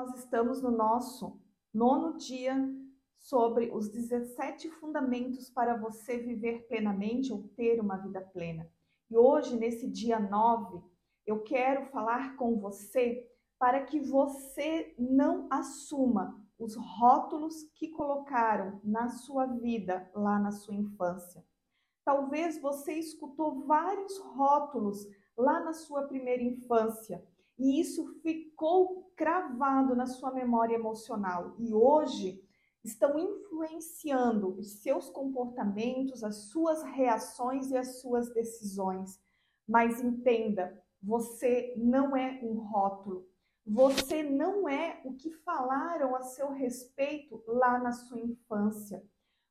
nós estamos no nosso nono dia sobre os 17 fundamentos para você viver plenamente ou ter uma vida plena. E hoje, nesse dia 9, eu quero falar com você para que você não assuma os rótulos que colocaram na sua vida lá na sua infância. Talvez você escutou vários rótulos lá na sua primeira infância e isso ficou cravado na sua memória emocional e hoje estão influenciando os seus comportamentos, as suas reações e as suas decisões. Mas entenda, você não é um rótulo. Você não é o que falaram a seu respeito lá na sua infância.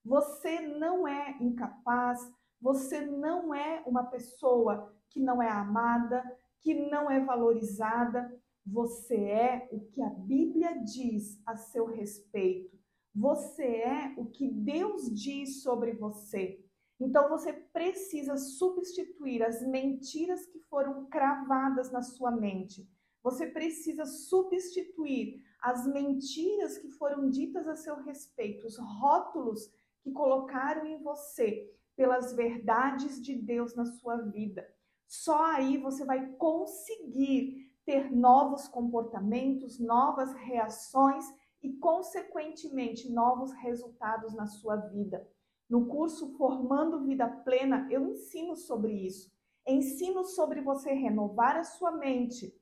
Você não é incapaz, você não é uma pessoa que não é amada, que não é valorizada. Você é o que a Bíblia diz a seu respeito. Você é o que Deus diz sobre você. Então você precisa substituir as mentiras que foram cravadas na sua mente. Você precisa substituir as mentiras que foram ditas a seu respeito, os rótulos que colocaram em você pelas verdades de Deus na sua vida. Só aí você vai conseguir ter novos comportamentos, novas reações e, consequentemente, novos resultados na sua vida. No curso Formando Vida Plena, eu ensino sobre isso. Ensino sobre você renovar a sua mente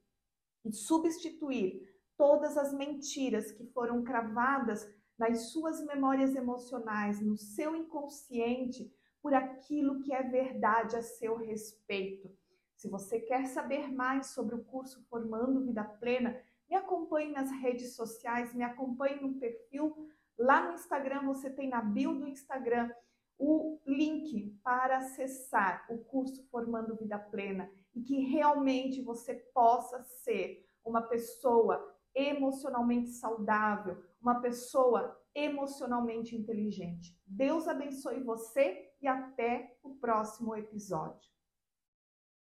e substituir todas as mentiras que foram cravadas nas suas memórias emocionais, no seu inconsciente, por aquilo que é verdade a seu respeito. Se você quer saber mais sobre o curso Formando Vida Plena, me acompanhe nas redes sociais, me acompanhe no perfil. Lá no Instagram, você tem na bio do Instagram o link para acessar o curso Formando Vida Plena e que realmente você possa ser uma pessoa emocionalmente saudável, uma pessoa emocionalmente inteligente. Deus abençoe você e até o próximo episódio.